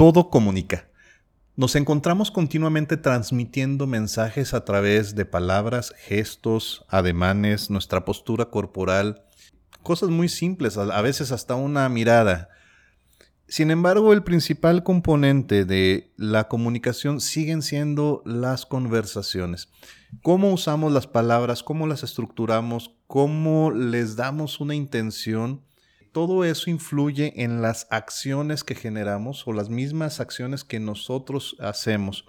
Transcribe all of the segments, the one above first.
todo comunica. Nos encontramos continuamente transmitiendo mensajes a través de palabras, gestos, ademanes, nuestra postura corporal, cosas muy simples, a veces hasta una mirada. Sin embargo, el principal componente de la comunicación siguen siendo las conversaciones. Cómo usamos las palabras, cómo las estructuramos, cómo les damos una intención todo eso influye en las acciones que generamos o las mismas acciones que nosotros hacemos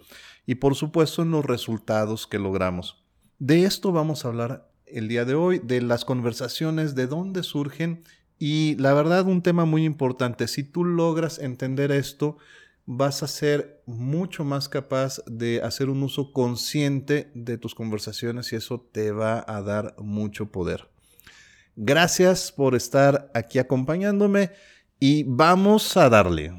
y por supuesto en los resultados que logramos. De esto vamos a hablar el día de hoy, de las conversaciones, de dónde surgen y la verdad un tema muy importante, si tú logras entender esto, vas a ser mucho más capaz de hacer un uso consciente de tus conversaciones y eso te va a dar mucho poder. Gracias por estar aquí acompañándome y vamos a darle.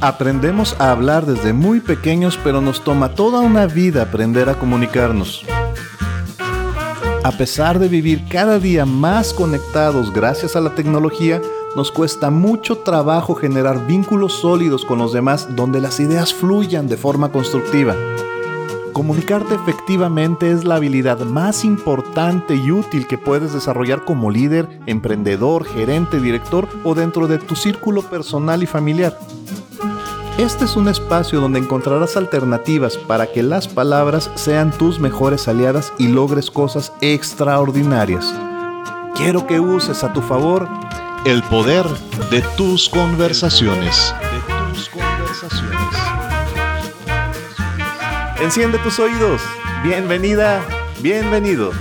Aprendemos a hablar desde muy pequeños, pero nos toma toda una vida aprender a comunicarnos. A pesar de vivir cada día más conectados gracias a la tecnología, nos cuesta mucho trabajo generar vínculos sólidos con los demás donde las ideas fluyan de forma constructiva. Comunicarte efectivamente es la habilidad más importante y útil que puedes desarrollar como líder, emprendedor, gerente, director o dentro de tu círculo personal y familiar. Este es un espacio donde encontrarás alternativas para que las palabras sean tus mejores aliadas y logres cosas extraordinarias. Quiero que uses a tu favor el poder de tus conversaciones. Enciende tus oídos. Bienvenida, bienvenido.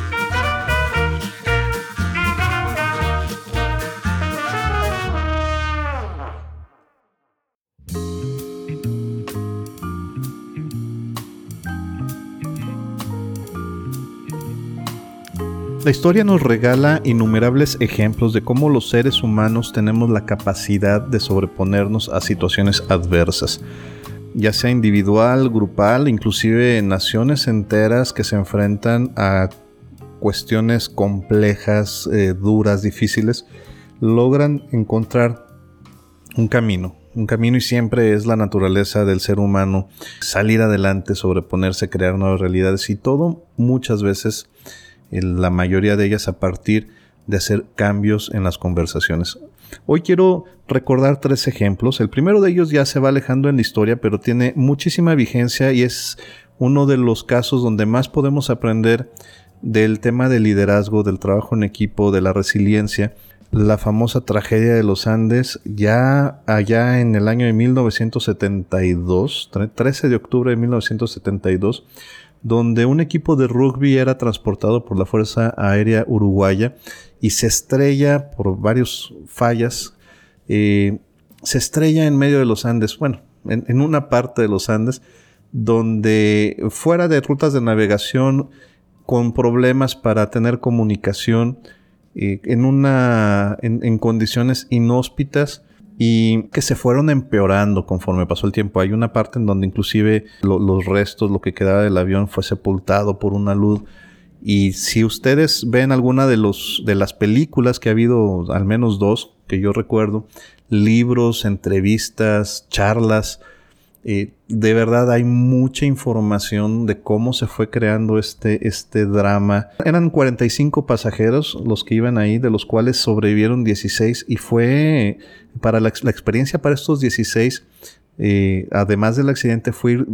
La historia nos regala innumerables ejemplos de cómo los seres humanos tenemos la capacidad de sobreponernos a situaciones adversas, ya sea individual, grupal, inclusive naciones enteras que se enfrentan a cuestiones complejas, eh, duras, difíciles, logran encontrar un camino, un camino y siempre es la naturaleza del ser humano salir adelante, sobreponerse, crear nuevas realidades y todo muchas veces la mayoría de ellas a partir de hacer cambios en las conversaciones. Hoy quiero recordar tres ejemplos. El primero de ellos ya se va alejando en la historia, pero tiene muchísima vigencia y es uno de los casos donde más podemos aprender del tema del liderazgo, del trabajo en equipo, de la resiliencia. La famosa tragedia de los Andes, ya allá en el año de 1972, 13 de octubre de 1972, donde un equipo de rugby era transportado por la Fuerza Aérea Uruguaya y se estrella por varias fallas, eh, se estrella en medio de los Andes, bueno, en, una parte de los Andes, donde fuera de rutas de navegación, con problemas para tener comunicación, eh, en, una, en condiciones inhóspitas, y que se fueron empeorando conforme pasó el tiempo. Hay una parte en donde inclusive los restos, lo que quedaba del avión fue sepultado por una luz. Y si ustedes ven alguna de, los, de las películas que ha habido, al menos dos que yo recuerdo, libros, entrevistas, charlas, eh, de verdad hay mucha información de cómo se fue creando este, este drama. Eran 45 pasajeros los que iban ahí, de los cuales sobrevivieron 16 y fue para la, experiencia para estos 16, eh, además del accidente, fue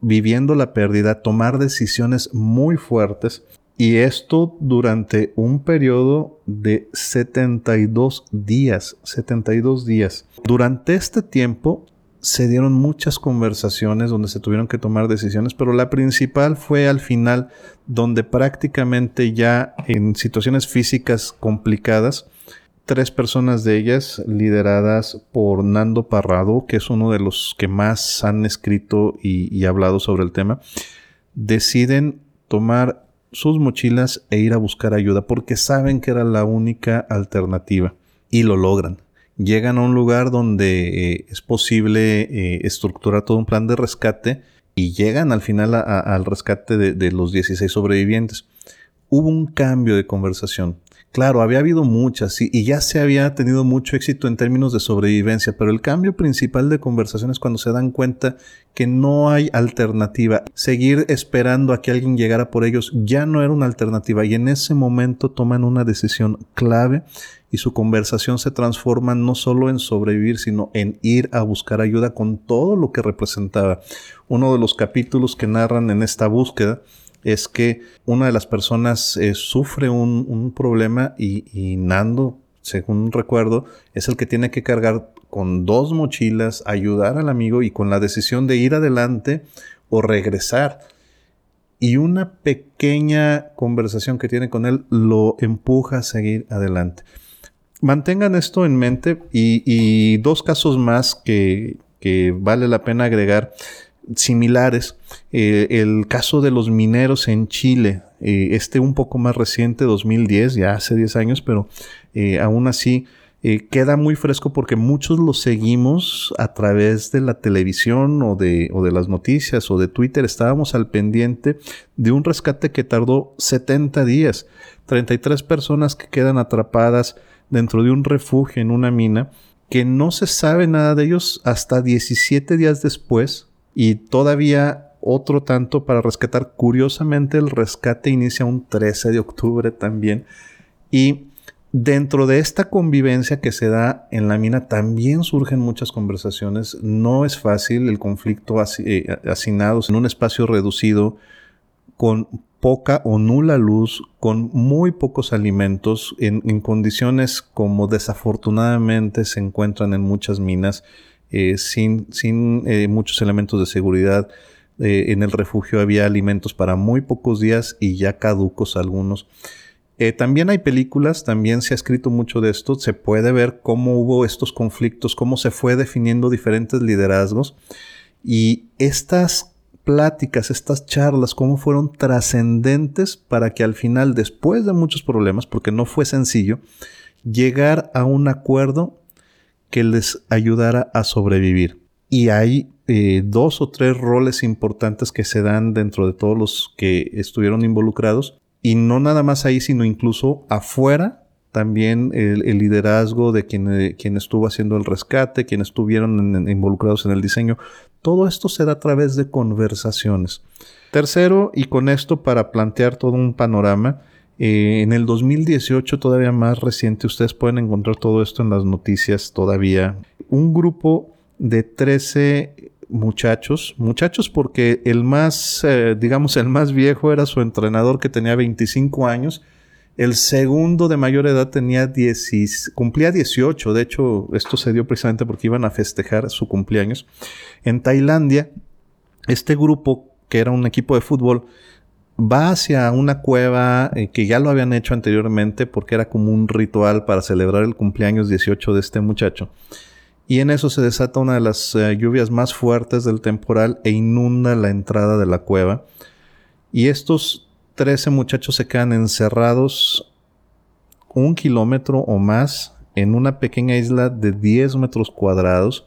viviendo la pérdida, tomar decisiones muy fuertes. Y esto durante un periodo de 72 días, 72 días. Durante este tiempo se dieron muchas conversaciones donde se tuvieron que tomar decisiones, pero la principal fue al final donde prácticamente ya en situaciones físicas complicadas, tres personas de ellas lideradas por Nando Parrado, que es uno de los que más han escrito y, y hablado sobre el tema, deciden tomar sus mochilas e ir a buscar ayuda porque saben que era la única alternativa y lo logran llegan a un lugar donde eh, es posible eh, estructurar todo un plan de rescate y llegan al final al rescate de, los 16 sobrevivientes. hubo un cambio de conversación. Claro, había habido muchas y, ya se había tenido mucho éxito en términos de sobrevivencia, pero el cambio principal de conversación es cuando se dan cuenta que no hay alternativa. Seguir esperando a que alguien llegara por ellos ya no era una alternativa y en ese momento toman una decisión clave y su conversación se transforma no solo en sobrevivir, sino en ir a buscar ayuda con todo lo que representaba. Uno de los capítulos que narran en esta búsqueda es que una de las personas eh, sufre un, problema y, Nando, según recuerdo, es el que tiene que cargar con dos mochilas, ayudar al amigo y con la decisión de ir adelante o regresar. Y una pequeña conversación que tiene con él lo empuja a seguir adelante. Mantengan esto en mente y, dos casos más que, que vale la pena agregar similares. Eh, el caso de los mineros en Chile, eh, este un poco más reciente, 2010, ya hace 10 años, pero eh, aún así queda muy fresco porque muchos lo seguimos a través de la televisión o de, o de las noticias o de Twitter. Estábamos al pendiente de un rescate que tardó 70 días. 33 personas que quedan atrapadas dentro de un refugio en una mina que no se sabe nada de ellos hasta 17 días después y todavía otro tanto para rescatar. Curiosamente, el rescate inicia un 13 de octubre también. Y dentro de esta convivencia que se da en la mina también surgen muchas conversaciones. No es fácil el conflicto eh, hacinados en un espacio reducido con poca o nula luz, con muy pocos alimentos, en condiciones como desafortunadamente se encuentran en muchas minas eh, sin, sin eh, muchos elementos de seguridad. Eh, en el refugio había alimentos para muy pocos días y ya caducos algunos. también hay películas, también se ha escrito mucho de esto, se puede ver cómo hubo estos conflictos, cómo se fue definiendo diferentes liderazgos y estas pláticas, estas charlas, cómo fueron trascendentes para que al final, después de muchos problemas, porque no fue sencillo, llegar a un acuerdo que les ayudara a sobrevivir. Y hay eh, dos o tres roles importantes que se dan dentro de todos los que estuvieron involucrados. Y no nada más ahí, sino incluso afuera, también el, liderazgo de quien, eh, quien, estuvo haciendo el rescate, quienes estuvieron involucrados en el diseño. Todo esto se da a través de conversaciones. Tercero, y con esto para plantear todo un panorama, eh, en el 2018, todavía más reciente, ustedes pueden encontrar todo esto en las noticias todavía. Un grupo de 13 muchachos, muchachos porque el más, eh, digamos, el más viejo era su entrenador que tenía 25 años. El segundo de mayor edad tenía 10, cumplía 18. De hecho, esto se dio precisamente porque iban a festejar su cumpleaños. En Tailandia, este grupo, que era un equipo de fútbol, va hacia una cueva eh, que ya lo habían hecho anteriormente porque era como un ritual para celebrar el cumpleaños 18 de este muchacho. Y en eso se desata una de las eh, lluvias más fuertes del temporal e inunda la entrada de la cueva. Y estos 13 muchachos se quedan encerrados un kilómetro o más en una pequeña isla de 10 metros cuadrados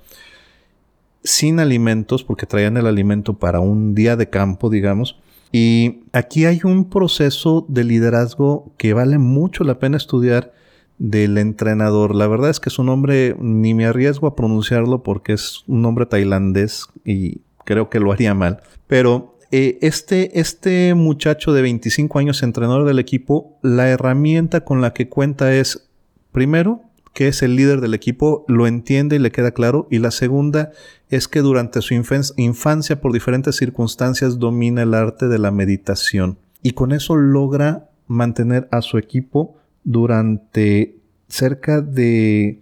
sin alimentos porque traían el alimento para un día de campo, digamos y aquí hay un proceso de liderazgo que vale mucho la pena estudiar del entrenador. La verdad es que su nombre ni me arriesgo a pronunciarlo porque es un nombre tailandés y creo que lo haría mal. Pero eh, este, este muchacho de 25 años, entrenador del equipo, la herramienta con la que cuenta es, primero, que es el líder del equipo, lo entiende y le queda claro. Y la segunda es que durante su infancia, por diferentes circunstancias, domina el arte de la meditación. Y con eso logra mantener a su equipo durante cerca de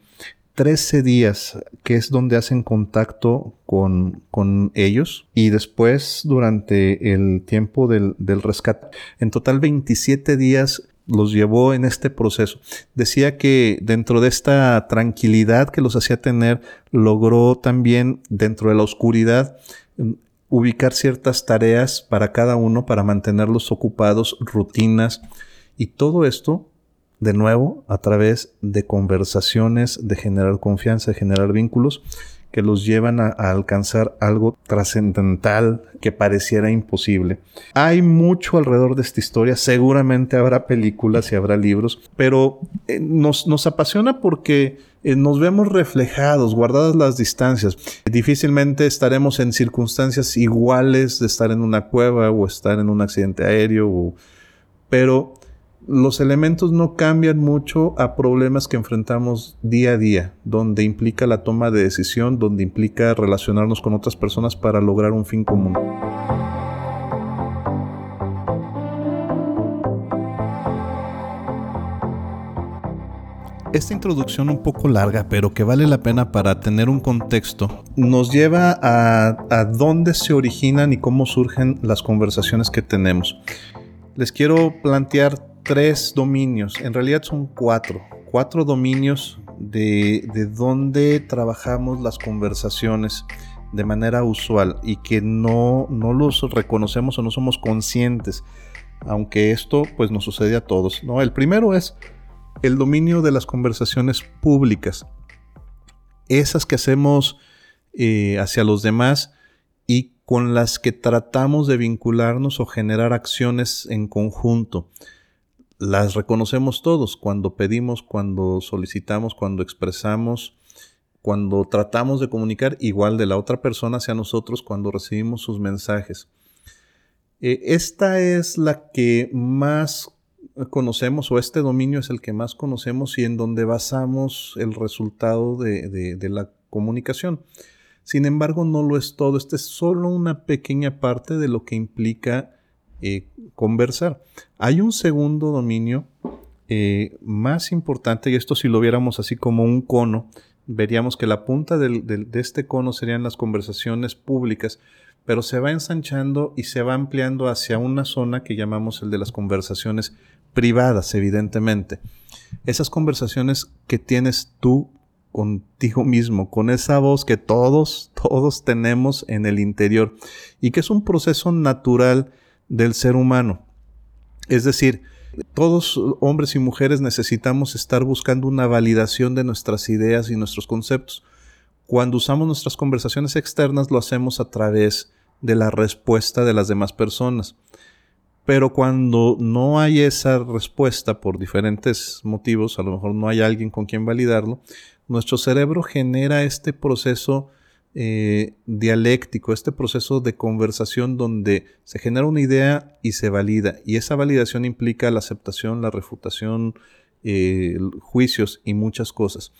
13 días, que es donde hacen contacto con, ellos, y después durante el tiempo del, del, rescate. En total 27 días los llevó en este proceso. Decía que dentro de esta tranquilidad que los hacía tener, logró también dentro de la oscuridad mm, ubicar ciertas tareas para cada uno para mantenerlos ocupados, rutinas y todo esto de nuevo a través de conversaciones, de generar confianza, de generar vínculos que los llevan a, alcanzar algo trascendental que pareciera imposible. Hay mucho alrededor de esta historia, seguramente habrá películas y habrá libros, pero eh, nos, apasiona porque eh, nos vemos reflejados, guardadas las distancias. Difícilmente estaremos en circunstancias iguales de estar en una cueva o estar en un accidente aéreo, pero los elementos no cambian mucho a problemas que enfrentamos día a día, donde implica la toma de decisión, donde implica relacionarnos con otras personas para lograr un fin común. Esta introducción un poco larga, pero que vale la pena para tener un contexto, nos lleva a, dónde se originan y cómo surgen las conversaciones que tenemos. Les quiero plantear tres dominios, en realidad son cuatro, cuatro dominios de, de donde trabajamos las conversaciones de manera usual y que no, no los reconocemos o no somos conscientes, aunque esto pues nos sucede a todos. ¿no? El primero es el dominio de las conversaciones públicas, esas que hacemos eh, hacia los demás y con las que tratamos de vincularnos o generar acciones en conjunto las reconocemos todos cuando pedimos, cuando solicitamos, cuando expresamos, cuando tratamos de comunicar igual de la otra persona hacia nosotros, cuando recibimos sus mensajes. Eh, esta es la que más conocemos o este dominio es el que más conocemos y en donde basamos el resultado de, de la comunicación. Sin embargo, no lo es todo. Esta es solo una pequeña parte de lo que implica eh, conversar. Hay un segundo dominio eh, más importante, y esto si lo viéramos así como un cono, veríamos que la punta de este cono serían las conversaciones públicas, pero se va ensanchando y se va ampliando hacia una zona que llamamos el de las conversaciones privadas, evidentemente. Esas conversaciones que tienes tú contigo mismo, con esa voz que todos, todos tenemos en el interior y que es un proceso natural del ser humano. Es decir, todos hombres y mujeres necesitamos estar buscando una validación de nuestras ideas y nuestros conceptos. Cuando usamos nuestras conversaciones externas lo hacemos a través de la respuesta de las demás personas. Pero cuando no hay esa respuesta por diferentes motivos, a lo mejor no hay alguien con quien validarlo, nuestro cerebro genera este proceso eh, dialéctico, este proceso de conversación donde se genera una idea y se valida. Y esa validación implica la aceptación, la refutación, eh, juicios y muchas cosas.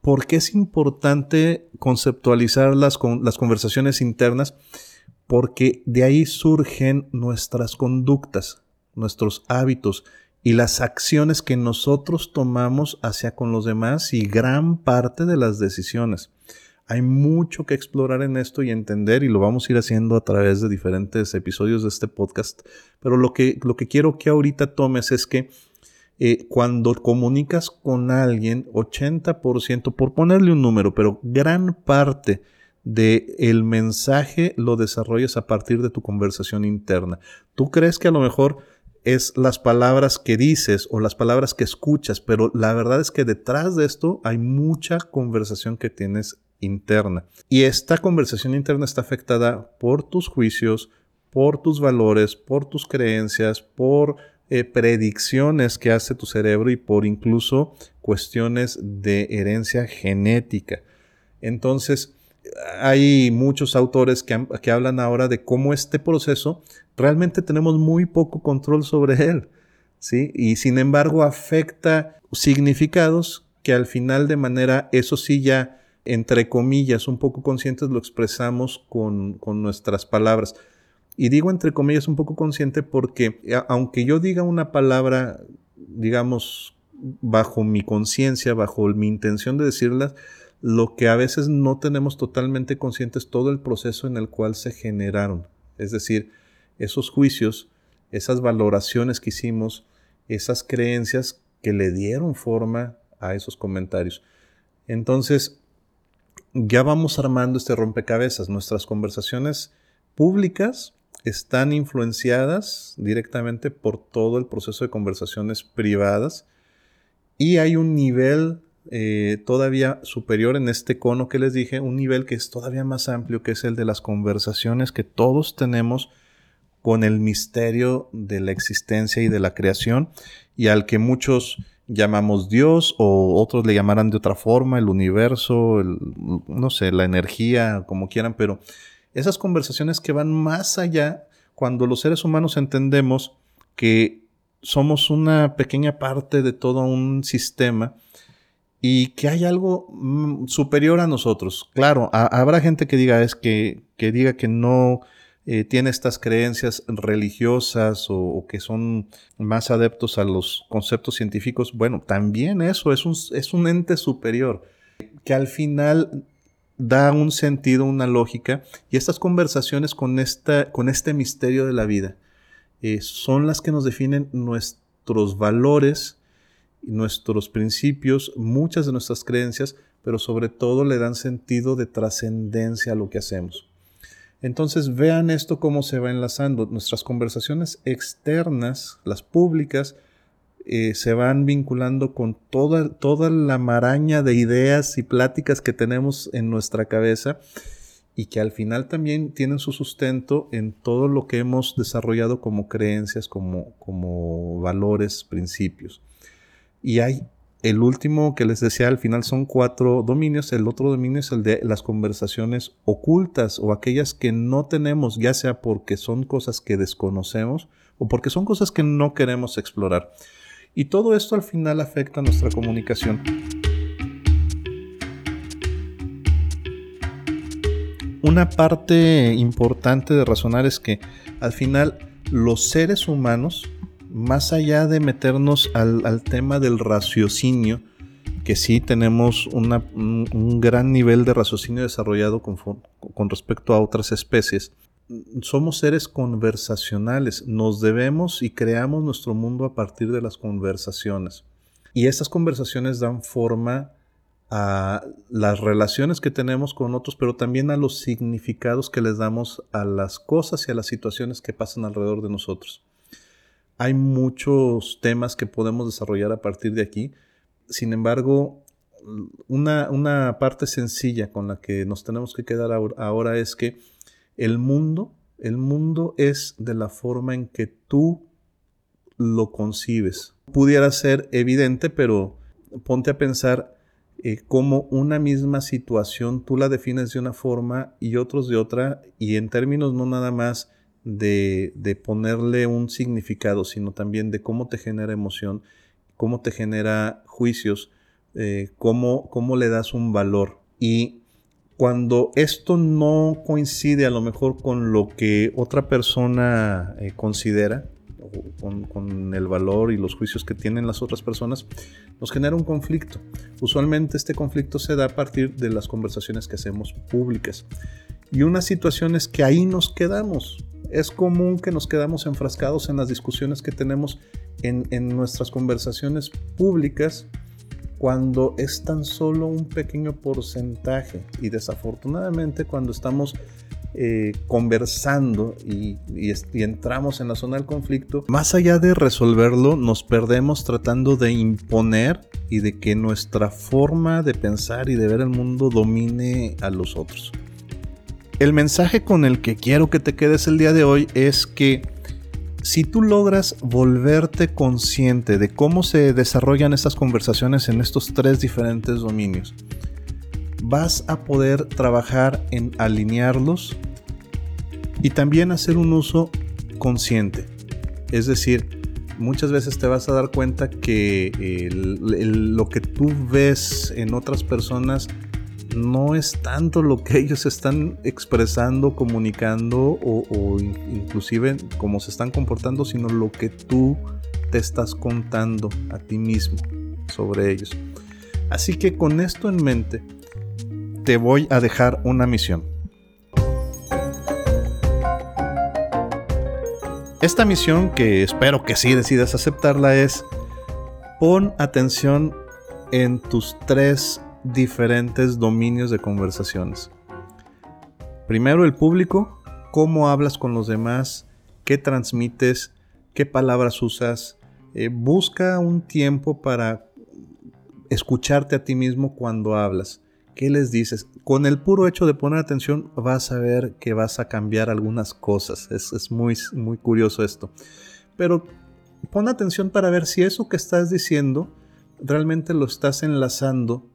¿Por qué es importante conceptualizar las, las conversaciones internas? Porque de ahí surgen nuestras conductas, nuestros hábitos y las acciones que nosotros tomamos hacia con los demás y gran parte de las decisiones. Hay mucho que explorar en esto y entender y lo vamos a ir haciendo a través de diferentes episodios de este podcast. Pero lo que, lo que quiero que ahorita tomes es que eh, cuando comunicas con alguien, 80%, por ponerle un número, pero gran parte del el mensaje lo desarrollas a partir de tu conversación interna. Tú crees que a lo mejor es las palabras que dices o las palabras que escuchas, pero la verdad es que detrás de esto hay mucha conversación que tienes interna. Y esta conversación interna está afectada por tus juicios, por tus valores, por tus creencias, por eh, predicciones que hace tu cerebro y por incluso cuestiones de herencia genética. Entonces, hay muchos autores que, que, hablan ahora de cómo este proceso realmente tenemos muy poco control sobre él, ¿sí? Y sin embargo afecta significados que al final de manera, eso sí ya entre comillas, un poco conscientes, lo expresamos con, nuestras palabras. Y digo entre comillas un poco consciente porque aunque yo diga una palabra, digamos, bajo mi conciencia, bajo mi intención de decirla, lo que a veces no tenemos totalmente consciente es todo el proceso en el cual se generaron. Es decir, esos juicios, esas valoraciones que hicimos, esas creencias que le dieron forma a esos comentarios. Entonces, ya vamos armando este rompecabezas. Nuestras conversaciones públicas están influenciadas directamente por todo el proceso de conversaciones privadas y hay un nivel eh, todavía superior en este cono que les dije, un nivel que es todavía más amplio, que es el de las conversaciones que todos tenemos con el misterio de la existencia y de la creación, y al que muchos llamamos Dios o otros le llamarán de otra forma, el universo, no sé, la energía, como quieran, pero esas conversaciones que van más allá cuando los seres humanos entendemos que somos una pequeña parte de todo un sistema y que hay algo mm, superior a nosotros. Claro, habrá gente que diga es que, que diga que no eh, tiene estas creencias religiosas o, que son más adeptos a los conceptos científicos. Bueno, también eso es un, es un ente superior que al final da un sentido, una lógica, y estas conversaciones con, esta, con este misterio de la vida eh, son las que nos definen nuestros valores, nuestros principios, muchas de nuestras creencias, pero sobre todo le dan sentido de trascendencia a lo que hacemos. Entonces vean esto cómo se va enlazando. Nuestras conversaciones externas, las públicas, eh, se van vinculando con toda, toda la maraña de ideas y pláticas que tenemos en nuestra cabeza y que al final también tienen su sustento en todo lo que hemos desarrollado como creencias, como, como valores, principios. Y hay el último que les decía al final son cuatro dominios. El otro dominio es el de las conversaciones ocultas o aquellas que no tenemos, ya sea porque son cosas que desconocemos o porque son cosas que no queremos explorar. Y todo esto al final afecta a nuestra comunicación. Una parte importante de razonar es que al final los seres humanos, más allá de meternos al, tema del raciocinio, que sí tenemos un, gran nivel de raciocinio desarrollado con respecto a otras especies, somos seres conversacionales, nos debemos y creamos nuestro mundo a partir de las conversaciones. Y esas conversaciones dan forma a las relaciones que tenemos con otros, pero también a los significados que les damos a las cosas y a las situaciones que pasan alrededor de nosotros. Hay muchos temas que podemos desarrollar a partir de aquí. Sin embargo, una, una parte sencilla con la que nos tenemos que quedar ahora es que el mundo, el mundo es de la forma en que tú lo concibes. Pudiera ser evidente, pero ponte a pensar eh, cómo una misma situación tú la defines de una forma y otros de otra, y en términos no nada más de, ponerle un significado, sino también de cómo te genera emoción, cómo te genera juicios, eh, cómo, cómo le das un valor. Y cuando esto no coincide a lo mejor con lo que otra persona eh, considera, con, con, el valor y los juicios que tienen las otras personas, nos genera un conflicto. Usualmente este conflicto se da a partir de las conversaciones que hacemos públicas. Y una situación es que ahí nos quedamos. Es común que nos quedamos enfrascados en las discusiones que tenemos en, nuestras conversaciones públicas cuando es tan solo un pequeño porcentaje y desafortunadamente cuando estamos eh, conversando y, entramos en la zona del conflicto, más allá de resolverlo, nos perdemos tratando de imponer y de que nuestra forma de pensar y de ver el mundo domine a los otros. El mensaje con el que quiero que te quedes el día de hoy es que si tú logras volverte consciente de cómo se desarrollan estas conversaciones en estos tres diferentes dominios, vas a poder trabajar en alinearlos y también hacer un uso consciente. Es decir, muchas veces te vas a dar cuenta que lo que tú ves en otras personas no es tanto lo que ellos están expresando, comunicando o, inclusive cómo se están comportando, sino lo que tú te estás contando a ti mismo sobre ellos. Así que con esto en mente, te voy a dejar una misión. Esta misión, que espero que sí decidas aceptarla, es pon atención en tus tres diferentes dominios de conversaciones. Primero el público, cómo hablas con los demás, qué transmites, qué palabras usas. Eh, busca un tiempo para escucharte a ti mismo cuando hablas. ¿Qué les dices? Con el puro hecho de poner atención vas a ver que vas a cambiar algunas cosas. Es, es muy, muy curioso esto. Pero pon atención para ver si eso que estás diciendo realmente lo estás enlazando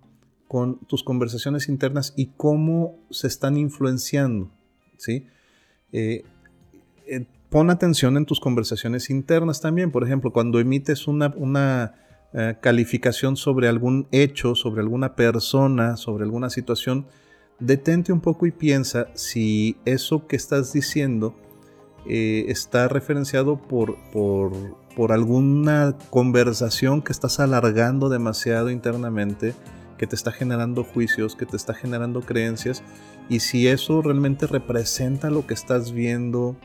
con tus conversaciones internas y cómo se están influenciando. ¿sí? Eh, eh, pon atención en tus conversaciones internas también. Por ejemplo, cuando emites una, eh, calificación sobre algún hecho, sobre alguna persona, sobre alguna situación, detente un poco y piensa si eso que estás diciendo está referenciado por, por, por alguna conversación que estás alargando demasiado internamente que te está generando juicios, que te está generando creencias, y si eso realmente representa lo que estás viendo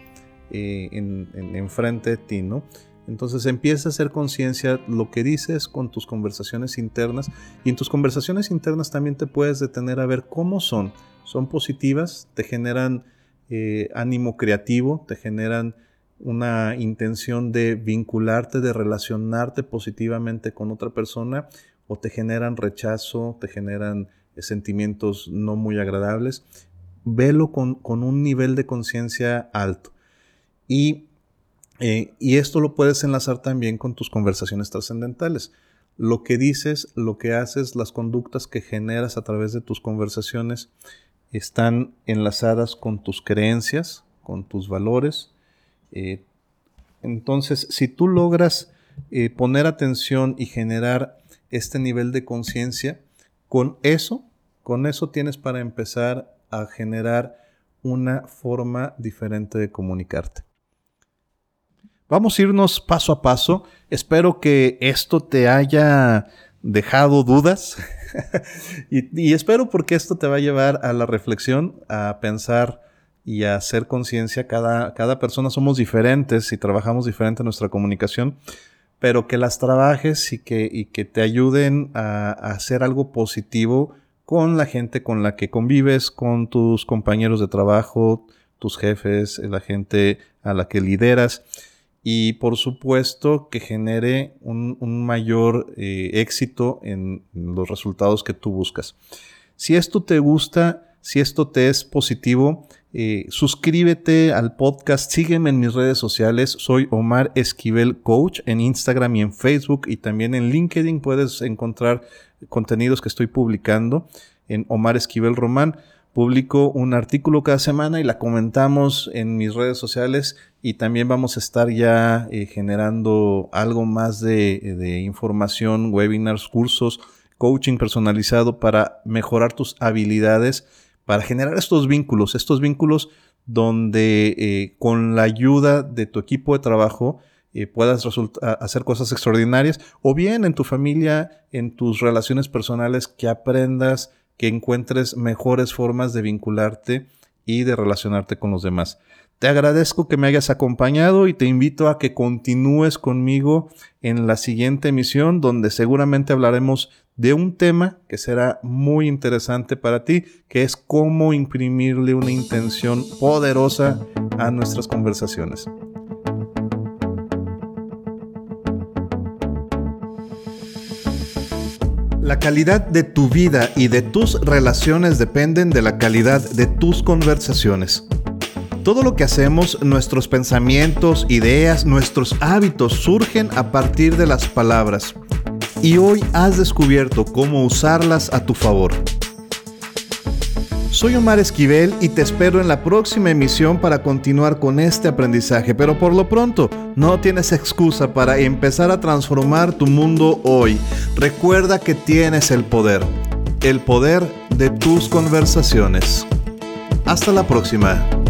eh, de ti, ¿no? Entonces empieza a hacer conciencia lo que dices con tus conversaciones internas y en tus conversaciones internas también te puedes detener a ver cómo son. Son positivas, te generan eh, ánimo creativo, te generan una intención de vincularte, de relacionarte positivamente con otra persona o te generan rechazo, te generan eh, sentimientos no muy agradables, velo con, un nivel de conciencia alto. Y, eh, y esto lo puedes enlazar también con tus conversaciones trascendentales. Lo que dices, lo que haces, las conductas que generas a través de tus conversaciones están enlazadas con tus creencias, con tus valores. Eh, entonces, si tú logras poner atención y generar este nivel de conciencia, con eso, con eso tienes para empezar a generar una forma diferente de comunicarte. Vamos a irnos paso a paso. Espero que esto te haya dejado dudas y, espero porque esto te va a llevar a la reflexión, a pensar y a hacer conciencia. Cada, cada persona somos diferentes y trabajamos diferente en nuestra comunicación pero que las trabajes y que, que te ayuden a, hacer algo positivo con la gente con la que convives, con tus compañeros de trabajo, tus jefes, la gente a la que lideras y por supuesto que genere un, mayor eh, éxito en los resultados que tú buscas. Si esto te gusta, si esto te es positivo, eh, suscríbete al podcast, sígueme en mis redes sociales. Soy Omar Esquivel Coach en Instagram y en Facebook y también en LinkedIn puedes encontrar contenidos que estoy publicando en Omar Esquivel Román. Publico un artículo cada semana y la comentamos en mis redes sociales y también vamos a estar ya eh, generando algo más de, de información, webinars, cursos, coaching personalizado para mejorar tus habilidades para generar estos vínculos, estos vínculos donde eh, con la ayuda de tu equipo de trabajo eh, puedas hacer cosas extraordinarias o bien en tu familia, en tus relaciones personales, que aprendas, que encuentres mejores formas de vincularte y de relacionarte con los demás. Te agradezco que me hayas acompañado y te invito a que continúes conmigo en la siguiente emisión donde seguramente hablaremos de un tema que será muy interesante para ti, que es cómo imprimirle una intención poderosa a nuestras conversaciones. La calidad de tu vida y de tus relaciones dependen de la calidad de tus conversaciones. Todo lo que hacemos, nuestros pensamientos, ideas, nuestros hábitos surgen a partir de las palabras y hoy has descubierto cómo usarlas a tu favor. Soy Omar Esquivel y te espero en la próxima emisión para continuar con este aprendizaje, pero por lo pronto no tienes excusa para empezar a transformar tu mundo hoy. Recuerda que tienes el poder, el poder de tus conversaciones. Hasta la próxima.